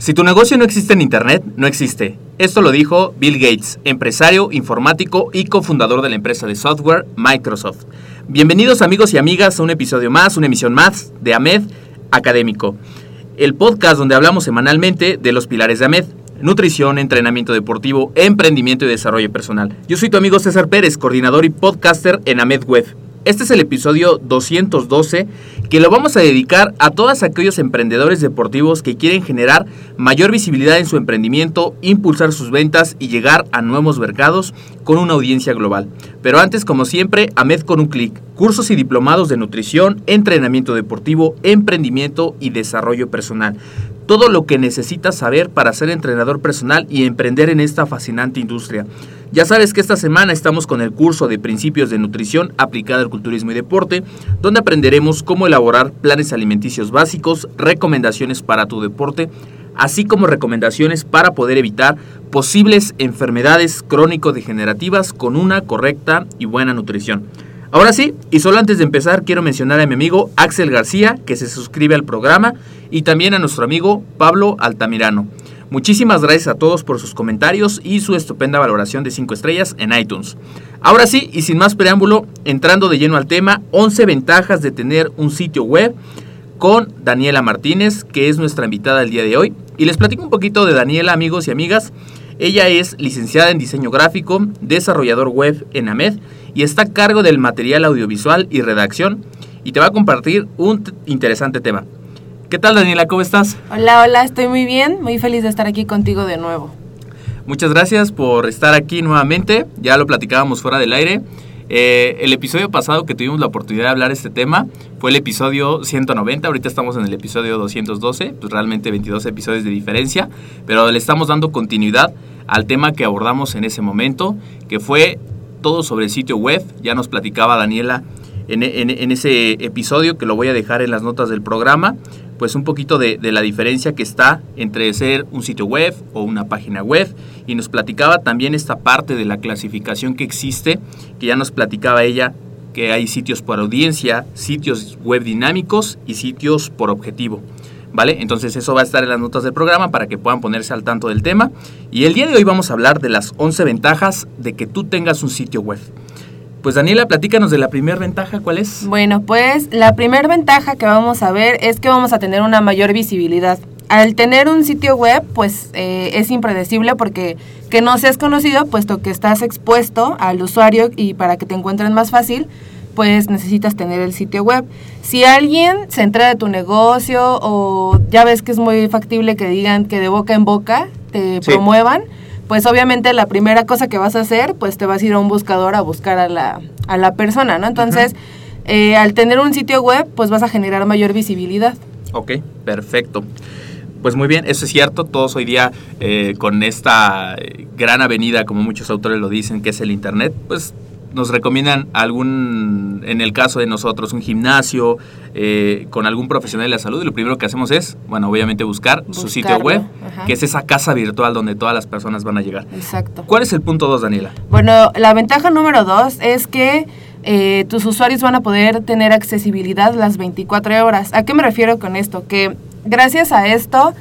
Si tu negocio no existe en Internet, no existe. Esto lo dijo Bill Gates, empresario, informático y cofundador de la empresa de software Microsoft. Bienvenidos amigos y amigas a un episodio más, una emisión más de AMED Académico, el podcast donde hablamos semanalmente de los pilares de AMED, nutrición, entrenamiento deportivo, emprendimiento y desarrollo personal. Yo soy tu amigo César Pérez, coordinador y podcaster en AMED Web. Este es el episodio 212 que lo vamos a dedicar a todos aquellos emprendedores deportivos que quieren generar mayor visibilidad en su emprendimiento, impulsar sus ventas y llegar a nuevos mercados con una audiencia global. Pero antes, como siempre, AMED con un clic. Cursos y diplomados de nutrición, entrenamiento deportivo, emprendimiento y desarrollo personal todo lo que necesitas saber para ser entrenador personal y emprender en esta fascinante industria. Ya sabes que esta semana estamos con el curso de principios de nutrición aplicada al culturismo y deporte, donde aprenderemos cómo elaborar planes alimenticios básicos, recomendaciones para tu deporte, así como recomendaciones para poder evitar posibles enfermedades crónico-degenerativas con una correcta y buena nutrición. Ahora sí, y solo antes de empezar quiero mencionar a mi amigo Axel García, que se suscribe al programa, y también a nuestro amigo Pablo Altamirano. Muchísimas gracias a todos por sus comentarios y su estupenda valoración de 5 estrellas en iTunes. Ahora sí, y sin más preámbulo, entrando de lleno al tema, 11 ventajas de tener un sitio web con Daniela Martínez, que es nuestra invitada el día de hoy. Y les platico un poquito de Daniela, amigos y amigas. Ella es licenciada en diseño gráfico, desarrollador web en AMED y está a cargo del material audiovisual y redacción y te va a compartir un interesante tema. ¿Qué tal Daniela? ¿Cómo estás? Hola, hola, estoy muy bien, muy feliz de estar aquí contigo de nuevo. Muchas gracias por estar aquí nuevamente, ya lo platicábamos fuera del aire. Eh, el episodio pasado que tuvimos la oportunidad de hablar de este tema fue el episodio 190, ahorita estamos en el episodio 212, pues realmente 22 episodios de diferencia, pero le estamos dando continuidad al tema que abordamos en ese momento, que fue todo sobre el sitio web, ya nos platicaba Daniela en, ese episodio que lo voy a dejar en las notas del programa, pues un poquito de, la diferencia que está entre ser un sitio web o una página web y nos platicaba también esta parte de la clasificación que existe, que ya nos platicaba ella que hay sitios por audiencia, sitios web dinámicos y sitios por objetivo. ¿Vale? Entonces eso va a estar en las notas del programa para que puedan ponerse al tanto del tema. Y el día de hoy vamos a hablar de las 11 ventajas de que tú tengas un sitio web. Pues Daniela, platícanos de la primera ventaja, ¿cuál es? Bueno, pues la primera ventaja que vamos a ver es que vamos a tener una mayor visibilidad. Al tener un sitio web, pues eh, es impredecible porque que no seas conocido, puesto que estás expuesto al usuario y para que te encuentren más fácil, pues necesitas tener el sitio web. Si alguien se entera de tu negocio o ya ves que es muy factible que digan que de boca en boca te promuevan, pues obviamente la primera cosa que vas a hacer, pues te vas a ir a un buscador a buscar a la, a la persona, ¿no? Entonces, eh, al tener un sitio web, pues vas a generar mayor visibilidad. Ok, perfecto. Pues muy bien, eso es cierto. Todos hoy día eh, con esta eh, gran avenida, como muchos autores lo dicen, que es el Internet, pues nos recomiendan algún, en el caso de nosotros, un gimnasio eh, con algún profesional de la salud. Y lo primero que hacemos es, bueno, obviamente buscar su sitio web, ajá. que es esa casa virtual donde todas las personas van a llegar. Exacto. ¿Cuál es el punto 2, Daniela? Bueno, la ventaja número dos es que eh, tus usuarios van a poder tener accesibilidad las 24 horas. ¿A qué me refiero con esto? Que gracias a esto,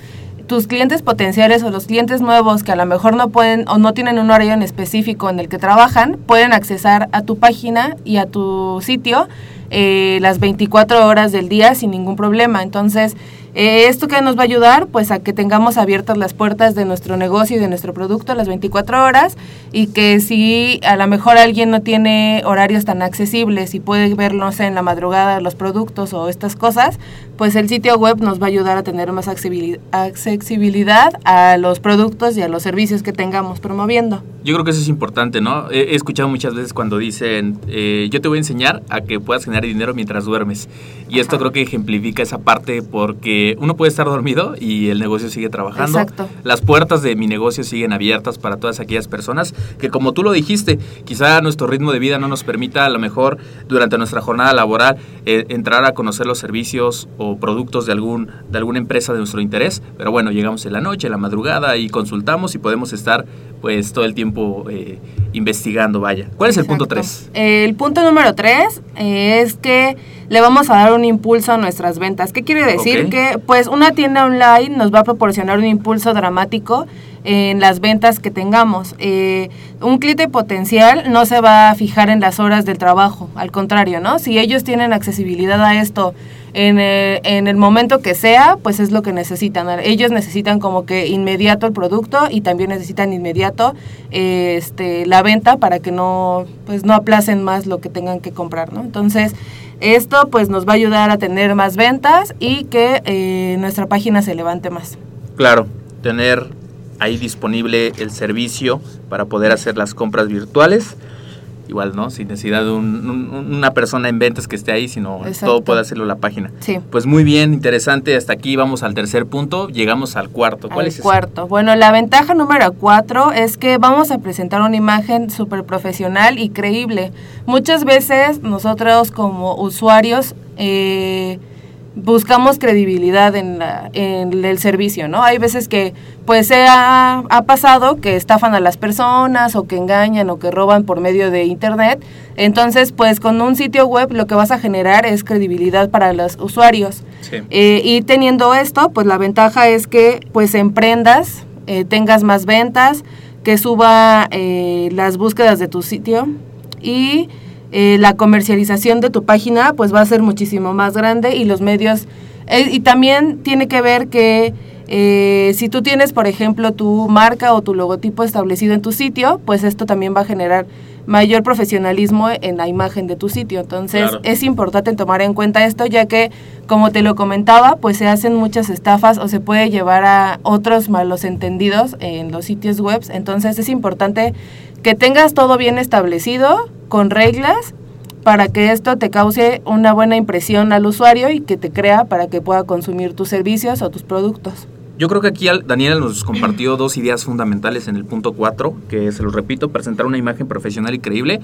tus clientes potenciales o los clientes nuevos que a lo mejor no pueden o no tienen un horario en específico en el que trabajan, pueden accesar a tu página y a tu sitio eh, las 24 horas del día sin ningún problema. Entonces, eh, ¿esto que nos va a ayudar? Pues a que tengamos abiertas las puertas de nuestro negocio y de nuestro producto las 24 horas y que si a lo mejor alguien no tiene horarios tan accesibles y puede ver, no sé, en la madrugada los productos o estas cosas, pues el sitio web nos va a ayudar a tener más accesibili- accesibilidad a los productos y a los servicios que tengamos promoviendo. Yo creo que eso es importante, ¿no? He, he escuchado muchas veces cuando dicen, eh, yo te voy a enseñar a que puedas generar dinero mientras duermes. Y esto Ajá. creo que ejemplifica esa parte porque uno puede estar dormido y el negocio sigue trabajando. Exacto. Las puertas de mi negocio siguen abiertas para todas aquellas personas que, como tú lo dijiste, quizá nuestro ritmo de vida no nos permita a lo mejor durante nuestra jornada laboral eh, entrar a conocer los servicios o productos de, algún, de alguna empresa de nuestro interés. Pero bueno, llegamos en la noche, en la madrugada y consultamos y podemos estar pues todo el tiempo eh, investigando, vaya. ¿Cuál es el punto Exacto. 3? El punto número 3 es que le vamos a dar un impulso a nuestras ventas. ¿Qué quiere decir? Que pues una tienda online nos va a proporcionar un impulso dramático en las ventas que tengamos. Eh, un cliente potencial no se va a fijar en las horas del trabajo, al contrario, ¿no? Si ellos tienen accesibilidad a esto en el, en el momento que sea, pues es lo que necesitan. Ellos necesitan como que inmediato el producto y también necesitan inmediato eh, este, la venta para que no, pues no aplacen más lo que tengan que comprar, ¿no? Entonces, esto pues nos va a ayudar a tener más ventas y que eh, nuestra página se levante más. Claro, tener ahí disponible el servicio para poder hacer las compras virtuales. Igual, ¿no? Sin necesidad de un- un- una persona en ventas que esté ahí, sino Exacto. todo puede hacerlo la página. Sí. Pues muy bien, interesante. Hasta aquí vamos al tercer punto. Llegamos al cuarto. ¿Cuál al es ese? cuarto. Bueno, la ventaja número cuatro es que vamos a presentar una imagen súper profesional y creíble. Muchas veces nosotros como usuarios eh, buscamos credibilidad en, la- en el servicio, ¿no? Hay veces que pues se ha, ha pasado que estafan a las personas o que engañan o que roban por medio de internet. Entonces, pues con un sitio web lo que vas a generar es credibilidad para los usuarios. Sí. Eh, y teniendo esto, pues la ventaja es que pues emprendas, eh, tengas más ventas, que suba eh, las búsquedas de tu sitio y eh, la comercialización de tu página pues va a ser muchísimo más grande y los medios eh, y también tiene que ver que eh, si tú tienes por ejemplo tu marca o tu logotipo establecido en tu sitio pues esto también va a generar mayor profesionalismo en la imagen de tu sitio entonces Claro. es importante tomar en cuenta esto ya que como te lo comentaba pues se hacen muchas estafas o se puede llevar a otros malos entendidos en los sitios web entonces es importante que tengas todo bien establecido con reglas para que esto te cause una buena impresión al usuario y que te crea para que pueda consumir tus servicios o tus productos. Yo creo que aquí Daniela nos compartió dos ideas fundamentales en el punto 4, que se los repito, presentar una imagen profesional y creíble.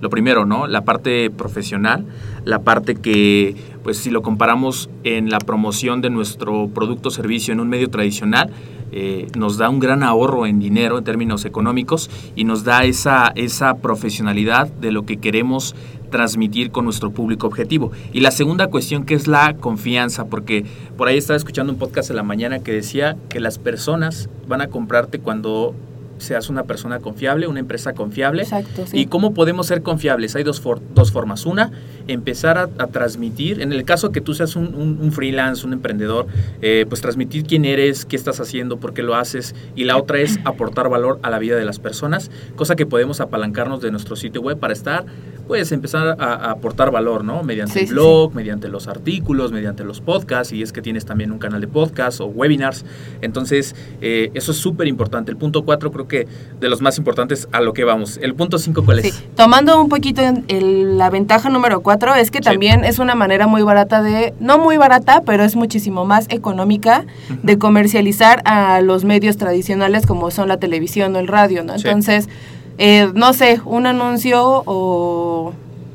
Lo primero, ¿no? La parte profesional, la parte que, pues si lo comparamos en la promoción de nuestro producto o servicio en un medio tradicional, eh, nos da un gran ahorro en dinero en términos económicos y nos da esa, esa profesionalidad de lo que queremos transmitir con nuestro público objetivo. Y la segunda cuestión que es la confianza, porque por ahí estaba escuchando un podcast en la mañana que decía que las personas van a comprarte cuando seas una persona confiable, una empresa confiable. Exacto, sí. ¿Y cómo podemos ser confiables? Hay dos, for- dos formas. Una, empezar a, a transmitir, en el caso que tú seas un, un- un freelance, un emprendedor, eh, pues transmitir quién eres, qué estás haciendo, por qué lo haces. Y la otra es aportar valor a la vida de las personas, cosa que podemos apalancarnos de nuestro sitio web para estar pues empezar a, a aportar valor, ¿no? Mediante Sí, el sí, blog, mediante los artículos, mediante los podcasts, y es que tienes también un canal de podcast o webinars. Entonces, eh, eso es súper importante. El punto 4 creo que de los más importantes a lo que vamos. El punto 5, ¿cuál es? Sí, tomando un poquito el- la ventaja número cuatro es que también es una manera muy barata de, no muy barata, pero es muchísimo más económica de comercializar a los medios tradicionales como son la televisión o el radio, ¿no? Sí. Eh, no sé, un anuncio o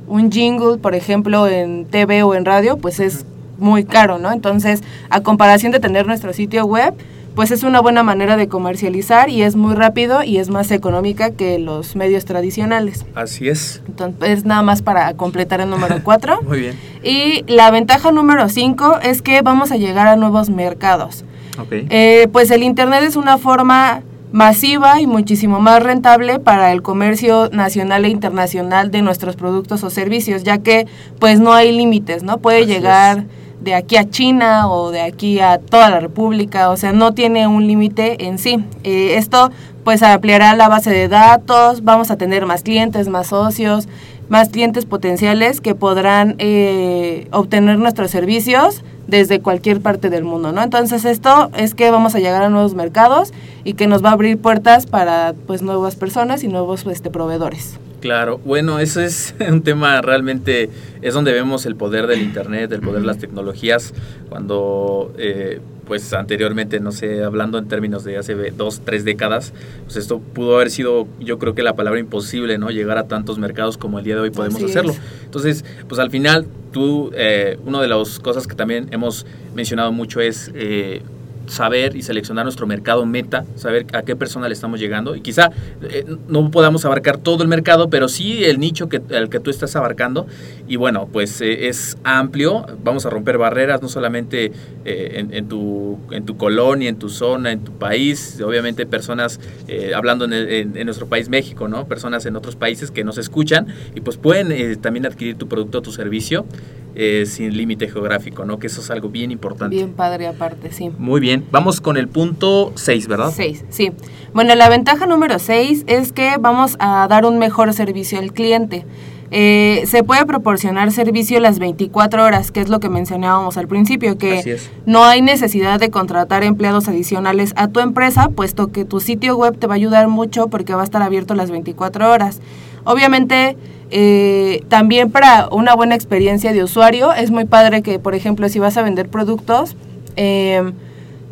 un jingle, por ejemplo, en TV o en radio, pues es muy caro, ¿no? Entonces, a comparación de tener nuestro sitio web, pues es una buena manera de comercializar y es muy rápido y es más económica que los medios tradicionales. Así es. Entonces, es nada más para completar el número 4. Muy bien. y la ventaja número 5 es que vamos a llegar a nuevos mercados. Eh, pues el Internet es una forma masiva y muchísimo más rentable para el comercio nacional e internacional de nuestros productos o servicios, ya que pues no hay límites, ¿no? Puede Así llegar de aquí a China o de aquí a toda la República, o sea, no tiene un límite en sí. Eh, esto pues ampliará la base de datos, vamos a tener más clientes, más socios, más clientes potenciales que podrán eh, obtener nuestros servicios desde cualquier parte del mundo, ¿no? Entonces esto es que vamos a llegar a nuevos mercados y que nos va a abrir puertas para pues nuevas personas y nuevos este, proveedores. Claro, bueno, eso es un tema realmente, es donde vemos el poder del Internet, el poder de las tecnologías, cuando, eh, pues anteriormente, no sé, hablando en términos de hace dos, tres décadas, pues esto pudo haber sido, yo creo que la palabra imposible, ¿no? Llegar a tantos mercados como el día de hoy podemos Así hacerlo. es. Entonces, pues al final, tú, eh, una de las cosas que también hemos mencionado mucho es... eh, saber y seleccionar nuestro mercado meta, saber a qué persona le estamos llegando. Y quizá eh, no podamos abarcar todo el mercado, pero sí el nicho que, al que tú estás abarcando. Y bueno, pues eh, es amplio, vamos a romper barreras no solamente eh, en, tu, en tu colonia, en tu zona, en tu país, obviamente personas, hablando en, nuestro país México, ¿no? Personas en otros países que nos escuchan y pues pueden también adquirir tu producto o tu servicio eh, sin límite geográfico, ¿no? Que eso es algo bien importante. Bien padre aparte, sí. Muy bien, vamos con el punto 6, ¿verdad? Seis, sí. Bueno, la ventaja número 6 es que vamos a dar un mejor servicio al cliente. Eh, se puede proporcionar servicio las 24 horas, que es lo que mencionábamos al principio, que no hay necesidad de contratar empleados adicionales a tu empresa, puesto que tu sitio web te va a ayudar mucho porque va a estar abierto las 24 horas. Obviamente, eh, también para una buena experiencia de usuario, es muy padre que, por ejemplo, si vas a vender productos, eh,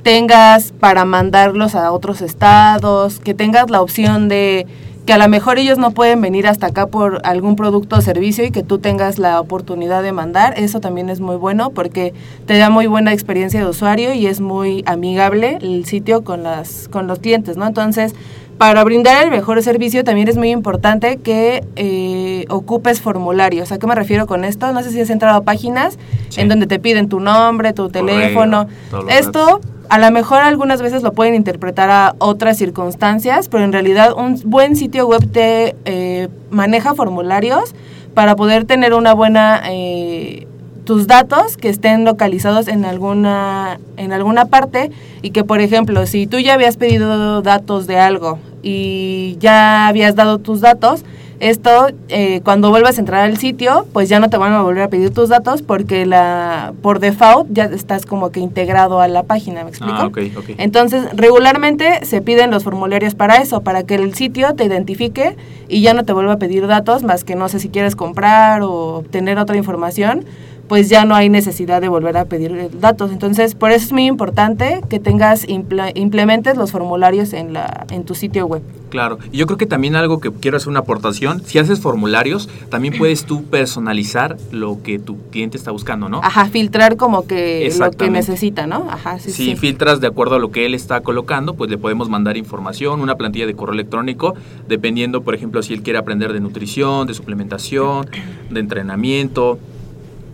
tengas para mandarlos a otros estados, que tengas la opción de que a lo mejor ellos no pueden venir hasta acá por algún producto o servicio y que tú tengas la oportunidad de mandar, eso también es muy bueno porque te da muy buena experiencia de usuario y es muy amigable el sitio con las con los clientes, ¿no? Entonces, para brindar el mejor servicio también es muy importante que eh, ocupes formularios. ¿A qué me refiero con esto? No sé si has entrado a páginas Sí. en donde te piden tu nombre, tu teléfono. Esto a lo mejor algunas veces lo pueden interpretar a otras circunstancias, pero en realidad un buen sitio web te eh, maneja formularios para poder tener una buena eh, tus datos que estén localizados en alguna en alguna parte y que por ejemplo si tú ya habías pedido datos de algo y ya habías dado tus datos esto eh, cuando vuelvas a entrar al sitio pues ya no te van a volver a pedir tus datos porque la por default ya estás como que integrado a la página me explico Ah, entonces, regularmente se piden los formularios para eso, para que el sitio te identifique y ya no te vuelva a pedir datos, más que no sé si quieres comprar o obtener otra información, pues ya no hay necesidad de volver a pedir eh, datos. Entonces, por eso es muy importante que tengas implementes los formularios en la en tu sitio web. Claro, y yo creo que también algo que quiero hacer una aportación, si haces formularios, también puedes tú personalizar lo que tu cliente está buscando, ¿no? Ajá, filtrar como que lo que necesita, ¿no? Ajá, sí, si sí. filtras de acuerdo a lo que él está colocando, pues le podemos mandar información, una plantilla de correo electrónico, dependiendo, por ejemplo, si él quiere aprender de nutrición, de suplementación, de entrenamiento,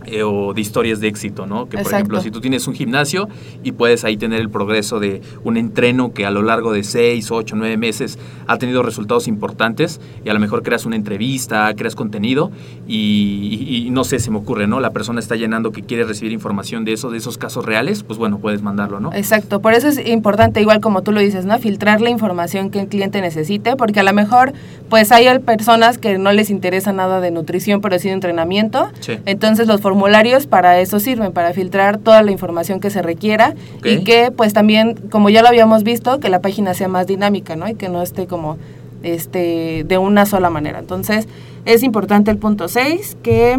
eh, o de historias de éxito, ¿no? Que por Exacto. ejemplo, si tú tienes un gimnasio y puedes ahí tener el progreso de un entreno que a lo largo de 6, 8, 9 meses ha tenido resultados importantes y a lo mejor creas una entrevista, creas contenido y, y- y no sé, se me ocurre, ¿no? La persona está llenando que quiere recibir información de eso, de esos casos reales, pues bueno, puedes mandarlo, ¿no? Exacto, por eso es importante, igual como tú lo dices, ¿no? Filtrar la información que el cliente necesite, porque a lo mejor, pues hay personas que no les interesa nada de nutrición, pero sí de entrenamiento. Sí. Entonces los formularios para eso sirven, para filtrar toda la información que se requiera y que, pues también, como ya lo habíamos visto, que la página sea más dinámica, ¿no? Y que no esté como este de una sola manera. Entonces, es importante el punto 6, que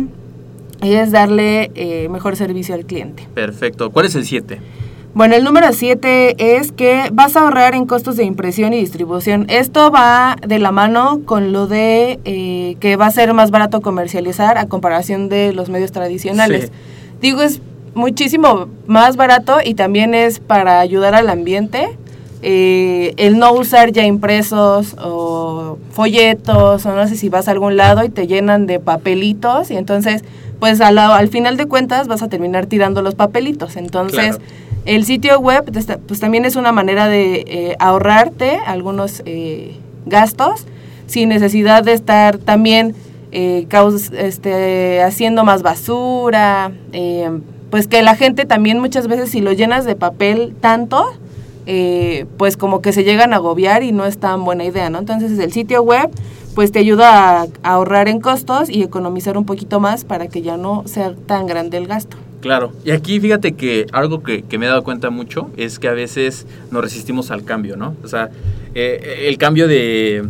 es darle eh, mejor servicio al cliente. Perfecto. ¿Cuál es el 7? Bueno, el número 7 es que vas a ahorrar en costos de impresión y distribución. Esto va de la mano con lo de eh, que va a ser más barato comercializar a comparación de los medios tradicionales. Sí. Digo, es muchísimo más barato y también es para ayudar al ambiente. eh, el no usar ya impresos o folletos o no sé si vas a algún lado y te llenan de papelitos y entonces pues al final de cuentas vas a terminar tirando los papelitos. Entonces Claro. El sitio web pues, pues también es una manera de eh, ahorrarte algunos eh, gastos sin necesidad de estar también eh, caus- este, haciendo más basura. eh, pues que la gente también muchas veces si lo llenas de papel tanto, eh, pues como que se llegan a agobiar y no es tan buena idea, ¿no? Entonces el sitio web pues te ayuda a ahorrar en costos y economizar un poquito más para que ya no sea tan grande el gasto. Claro, y aquí fíjate que algo que, que me he dado cuenta mucho es que a veces nos resistimos al cambio, ¿no? O sea, eh, el cambio de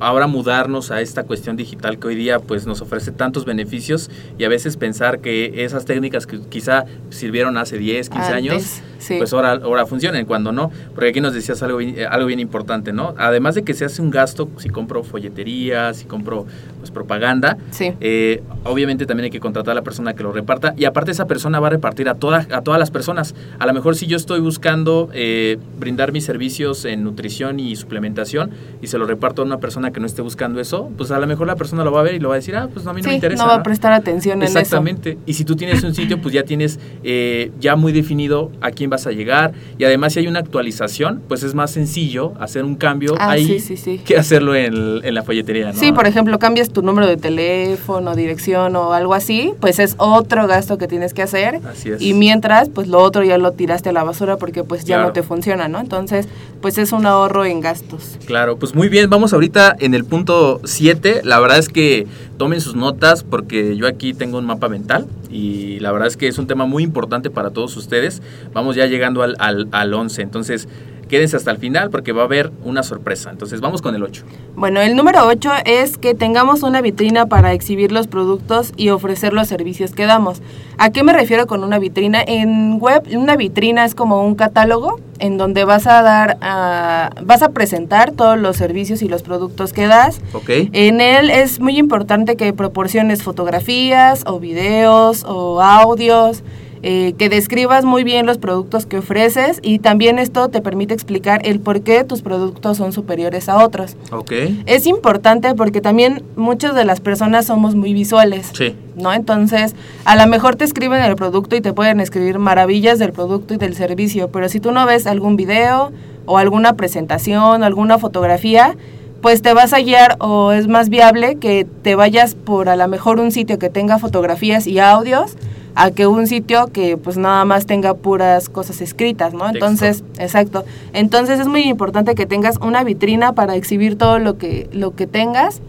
ahora mudarnos a esta cuestión digital que hoy día pues nos ofrece tantos beneficios y a veces pensar que esas técnicas que quizá sirvieron hace 10, 15 años, sí. pues ahora, ahora funcionen, cuando no, porque aquí nos decías algo, bien- algo bien importante, ¿no? Además de que se hace un gasto si compro folletería, si compro pues propaganda, Sí. eh, obviamente también hay que contratar a la persona que lo reparta y aparte esa persona va a repartir a todas a todas las personas. A lo mejor si yo estoy buscando eh, brindar mis servicios en nutrición y suplementación y se lo reparto a una persona que no esté buscando eso, pues a lo mejor la persona lo va a ver y lo va a decir, ah, pues a mí no Sí, me interesa. no va a prestar atención en eso. Exactamente. Y si tú tienes un sitio, pues ya tienes eh, ya muy definido a quién vas a llegar. Y además, si hay una actualización, pues es más sencillo hacer un cambio Ah, ahí sí, sí, sí. que hacerlo en, en la folletería, ¿no? Sí, por ejemplo, cambias tu número de teléfono, dirección o algo así, pues es otro gasto que tienes que hacer. Así es. Y mientras, pues lo otro ya lo tiraste a la basura porque pues ya Claro. no te funciona, ¿no? Entonces, pues es un ahorro en gastos. Claro, pues muy bien, vamos ahorita en el punto 7. La verdad es que tomen sus notas porque yo aquí tengo un mapa mental y la verdad es que es un tema muy importante para todos ustedes. Vamos ya llegando al, al, al 11, entonces quédense hasta el final porque va a haber una sorpresa. Entonces vamos con el 8. Bueno, el número 8 es que tengamos una vitrina para exhibir los productos y ofrecer los servicios que damos. ¿A qué me refiero con una vitrina? En web, una vitrina es como un catálogo en donde vas a dar, a- vas a presentar todos los servicios y los productos que das. ¿Ok? En él es muy importante que proporciones fotografías o videos o audios, eh, que describas muy bien los productos que ofreces y también esto te permite explicar el por qué tus productos son superiores a otros. Ok. Es importante porque también muchas de las personas somos muy visuales. Sí. ¿No? Entonces, a lo mejor te escriben el producto y te pueden escribir maravillas del producto y del servicio, pero si tú no ves algún video o alguna presentación, alguna fotografía, pues te vas a guiar o es más viable que te vayas por a lo mejor un sitio que tenga fotografías y audios a que un sitio que pues nada más tenga puras cosas escritas, ¿no? Texto. Entonces, exacto. Entonces es muy importante que tengas una vitrina para exhibir todo lo que lo que tengas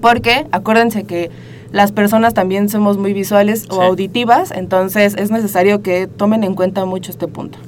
porque acuérdense que las personas también somos muy visuales o auditivas, entonces es necesario que tomen en cuenta mucho este punto.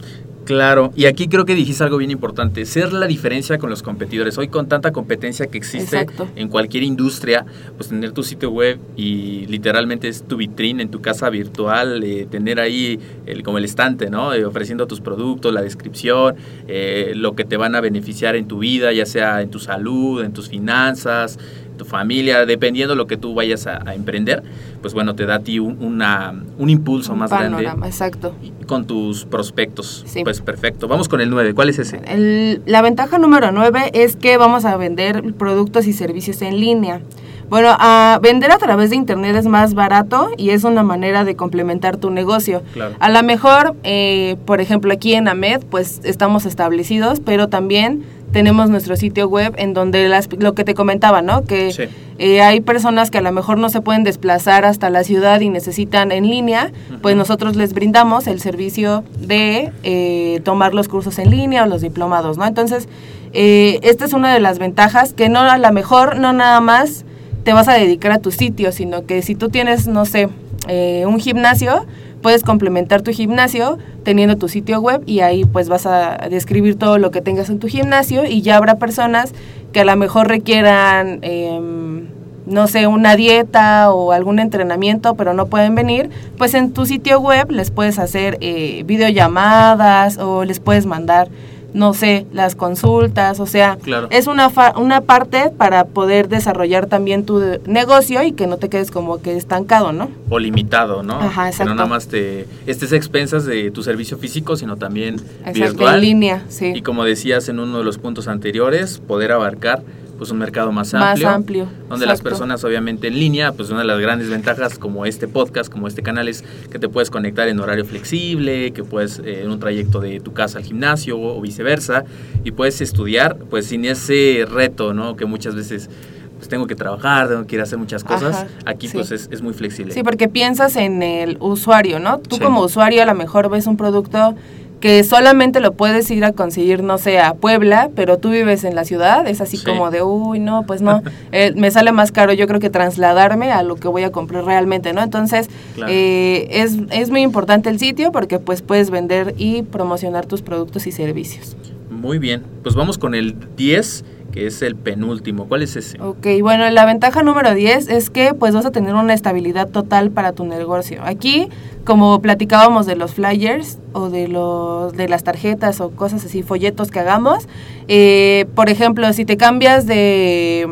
Claro, y aquí creo que dijiste algo bien importante, ser la diferencia con los competidores. Hoy con tanta competencia que existe Exacto. en cualquier industria, pues tener tu sitio web y literalmente es tu vitrina en tu casa virtual, eh, tener ahí el, como el estante, ¿no? Eh, ofreciendo tus productos, la descripción, eh, lo que te van a beneficiar en tu vida, ya sea en tu salud, en tus finanzas, tu familia, dependiendo de lo que tú vayas a, a emprender, pues bueno, te da a ti un, una, un impulso Un más panorama, grande exacto. con tus prospectos. Sí. Pues perfecto. Vamos con el 9. ¿Cuál es ese? El- la ventaja número 9 es que vamos a vender productos y servicios en línea. Bueno, a vender a través de internet es más barato y es una manera de complementar tu negocio. Claro. A lo mejor, eh, por ejemplo, aquí en AMED, pues estamos establecidos, pero también tenemos nuestro sitio web en donde las, lo que te comentaba, ¿no? Que Sí. eh, hay personas que a lo mejor no se pueden desplazar hasta la ciudad y necesitan en línea, pues nosotros les brindamos el servicio de eh, tomar los cursos en línea o los diplomados, ¿no? Entonces, eh, esta es una de las ventajas que no a lo mejor no nada más te vas a dedicar a tu sitio, sino que si tú tienes, no sé, eh, un gimnasio, puedes complementar tu gimnasio teniendo tu sitio web y ahí pues vas a describir todo lo que tengas en tu gimnasio y ya habrá personas que a lo mejor requieran, em, no sé, una dieta o algún entrenamiento, pero no pueden venir, pues en tu sitio web les puedes hacer eh, videollamadas o les puedes mandar, no sé, las consultas, o sea, Claro. es una, fa- una parte para poder desarrollar también tu negocio y que no te quedes como que estancado, ¿no? O limitado, ¿no? Ajá, Que exacto. no nada más te estés a expensas de tu servicio físico, sino también Exacto, virtual. en línea, sí. Y como decías en uno de los puntos anteriores, poder abarcar pues un mercado más Más amplio. amplio, Donde las personas obviamente en línea, pues una de las grandes ventajas como este podcast, como este canal es que te puedes conectar en horario flexible, que puedes eh, en un trayecto de tu casa al gimnasio o viceversa y puedes estudiar pues sin ese reto, ¿no? Que muchas veces pues tengo que trabajar, tengo que ir a hacer muchas cosas. Ajá, Aquí sí. pues es, es muy flexible. Sí, porque piensas en el usuario, ¿no? Tú Sí. como usuario a lo mejor ves un producto que solamente lo puedes ir a conseguir, no sé, a Puebla, pero tú vives en la ciudad, es así Sí. como de, uy, no, pues no, eh, me sale más caro yo creo que trasladarme a lo que voy a comprar realmente, ¿no? Entonces, Claro. eh, es, es muy importante el sitio porque pues puedes vender y promocionar tus productos y servicios. Muy bien, pues vamos con el 10, es el penúltimo. ¿Cuál es ese? Ok, bueno, la ventaja número 10 es que pues vas a tener una estabilidad total para tu negocio. Aquí, como platicábamos de los flyers o de los de las tarjetas o cosas así, folletos que hagamos, eh, por ejemplo, si te cambias de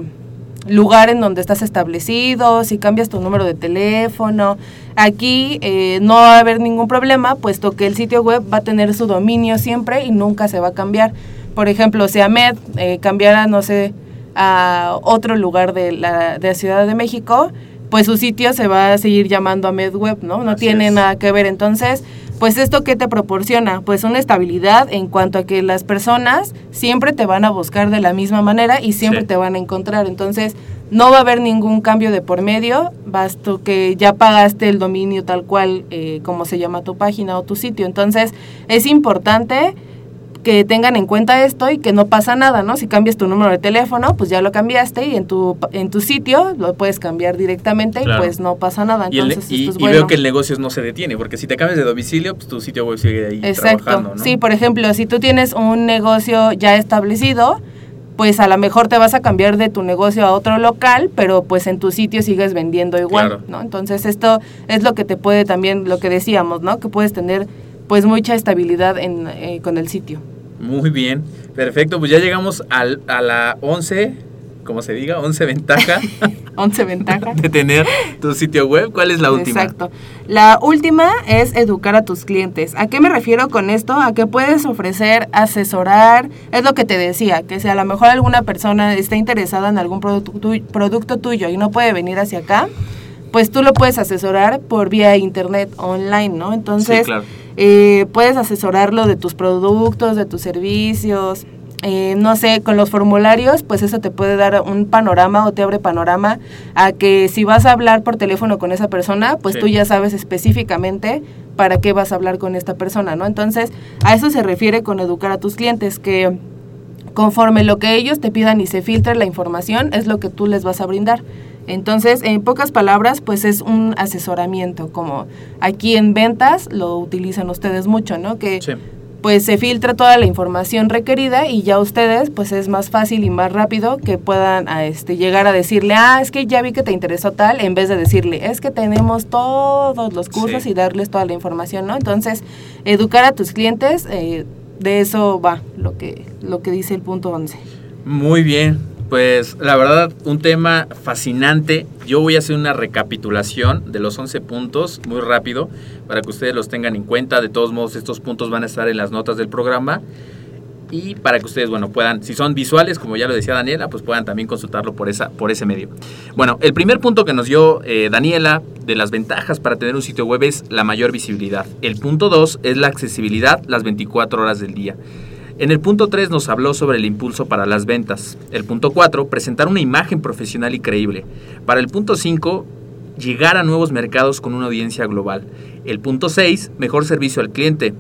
lugar en donde estás establecido, si cambias tu número de teléfono, aquí eh, no va a haber ningún problema, puesto que el sitio web va a tener su dominio siempre y nunca se va a cambiar. Por ejemplo, si Ahmed eh, cambiara, no sé, a otro lugar de la, de la Ciudad de México, pues su sitio se va a seguir llamando Ahmed Web, ¿no? No Así tiene es. nada que ver. Entonces, pues esto qué te proporciona? Pues una estabilidad en cuanto a que las personas siempre te van a buscar de la misma manera y siempre Sí. te van a encontrar. Entonces, no va a haber ningún cambio de por medio, basta que ya pagaste el dominio tal cual eh, como se llama tu página o tu sitio. Entonces, es importante que tengan en cuenta esto y que no pasa nada, ¿no? Si cambias tu número de teléfono, pues ya lo cambiaste y en tu en tu sitio lo puedes cambiar directamente Claro. y pues no pasa nada. Y, el- Entonces, y- esto es y bueno. veo que el negocio no se detiene, porque si te cambias de domicilio, pues tu sitio web sigue ahí Exacto. trabajando, ¿no? Sí, por ejemplo, si tú tienes un negocio ya establecido, pues a lo mejor te vas a cambiar de tu negocio a otro local, pero pues en tu sitio sigues vendiendo igual, Claro. ¿no? Entonces esto es lo que te puede también, lo que decíamos, ¿no? Que puedes tener pues mucha estabilidad en, eh, con el sitio. Muy bien, perfecto, pues ya llegamos al, a la 11, como se diga, 11 ventaja 11 ventajas. de tener tu sitio web. ¿Cuál es la última? Exacto. La última es educar a tus clientes. ¿A qué me refiero con esto? A que puedes ofrecer, asesorar, es lo que te decía, que si a lo mejor alguna persona está interesada en algún producto, tu- producto tuyo y no puede venir hacia acá, pues tú lo puedes asesorar por vía internet online, ¿no? Entonces, Sí, claro. Eh, puedes asesorarlo de tus productos, de tus servicios. eh, no sé, con los formularios, pues eso te puede dar un panorama o te abre panorama a que si vas a hablar por teléfono con esa persona, pues Sí. tú ya sabes específicamente para qué vas a hablar con esta persona, ¿no? Entonces, a eso se refiere con educar a tus clientes, que conforme lo que ellos te pidan y se filtre la información, es lo que tú les vas a brindar. Entonces, en pocas palabras, pues es un asesoramiento, como aquí en ventas lo utilizan ustedes mucho, ¿no? Que Sí. pues se filtra toda la información requerida y ya ustedes pues es más fácil y más rápido que puedan a este llegar a decirle, ah, es que ya vi que te interesó tal, en vez de decirle, es que tenemos todos los cursos Sí. y darles toda la información, ¿no? Entonces, educar a tus clientes, eh, de eso va lo que, lo que dice el punto 11. Muy bien, pues la verdad un tema fascinante. Yo voy a hacer una recapitulación de los 11 puntos muy rápido para que ustedes los tengan en cuenta. De todos modos, estos puntos van a estar en las notas del programa. y para que ustedes, bueno, puedan, si son visuales, como ya lo decía Daniela, pues puedan también consultarlo por, esa, por ese medio. Bueno, el primer punto que nos dio eh, Daniela de las ventajas para tener un sitio web es la mayor visibilidad. El punto 2 es la accesibilidad las 24 horas del día. En el punto 3 nos habló sobre el impulso para las ventas. El punto 4, presentar una imagen profesional y creíble. Para el punto 5, llegar a nuevos mercados con una audiencia global. El punto 6, mejor servicio al cliente.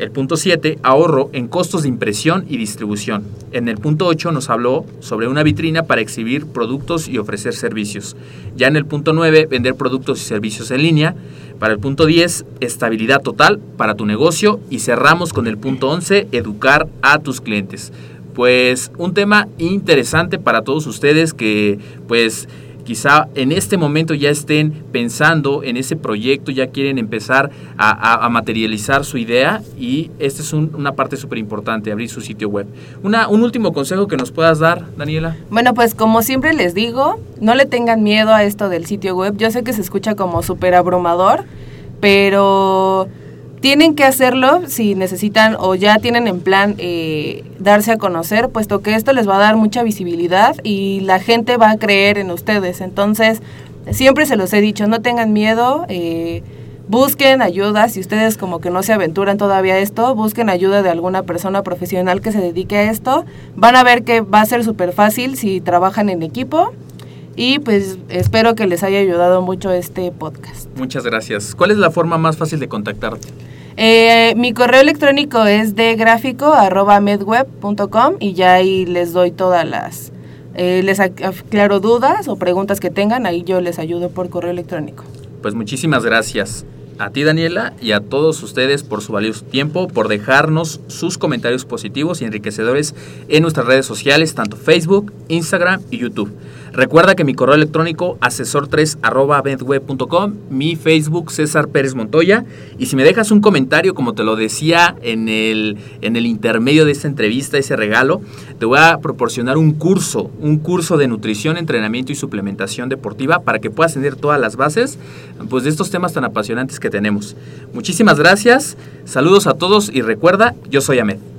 El punto 7, ahorro en costos de impresión y distribución. En el punto 8 nos habló sobre una vitrina para exhibir productos y ofrecer servicios. Ya en el punto 9, vender productos y servicios en línea. Para el punto 10, estabilidad total para tu negocio. Y cerramos con el punto 11, educar a tus clientes. Pues un tema interesante para todos ustedes que pues quizá en este momento ya estén pensando en ese proyecto, ya quieren empezar a, materializar su idea y esta es una parte súper importante, abrir su sitio web. Una, un último consejo que nos puedas dar, Daniela. Bueno, pues como siempre les digo, no le tengan miedo a esto del sitio web. Yo sé que se escucha como súper abrumador, pero tienen que hacerlo si necesitan o ya tienen en plan eh, darse a conocer, puesto que esto les va a dar mucha visibilidad y la gente va a creer en ustedes. Entonces, siempre se los he dicho, no tengan miedo, eh, busquen ayuda, si ustedes como que no se aventuran todavía a esto, busquen ayuda de alguna persona profesional que se dedique a esto. Van a ver que va a ser súper fácil si trabajan en equipo. Y pues espero que les haya ayudado mucho este podcast. Muchas gracias. ¿Cuál es la forma más fácil de contactarte? Eh, mi correo electrónico es de gráfico medweb.com y ya ahí les doy todas las... Eh, les aclaro dudas o preguntas que tengan, ahí yo les ayudo por correo electrónico. Pues muchísimas gracias a ti Daniela y a todos ustedes por su valioso tiempo, por dejarnos sus comentarios positivos y enriquecedores en nuestras redes sociales, tanto Facebook, Instagram y YouTube. Recuerda que mi correo electrónico asesor3 mi Facebook César Pérez Montoya y si me dejas un comentario como te lo decía en el, en el intermedio de esta entrevista, ese regalo, te voy a proporcionar un curso, un curso de nutrición, entrenamiento y suplementación deportiva para que puedas tener todas las bases pues, de estos temas tan apasionantes que tenemos. Muchísimas gracias, saludos a todos y recuerda, yo soy Ahmed.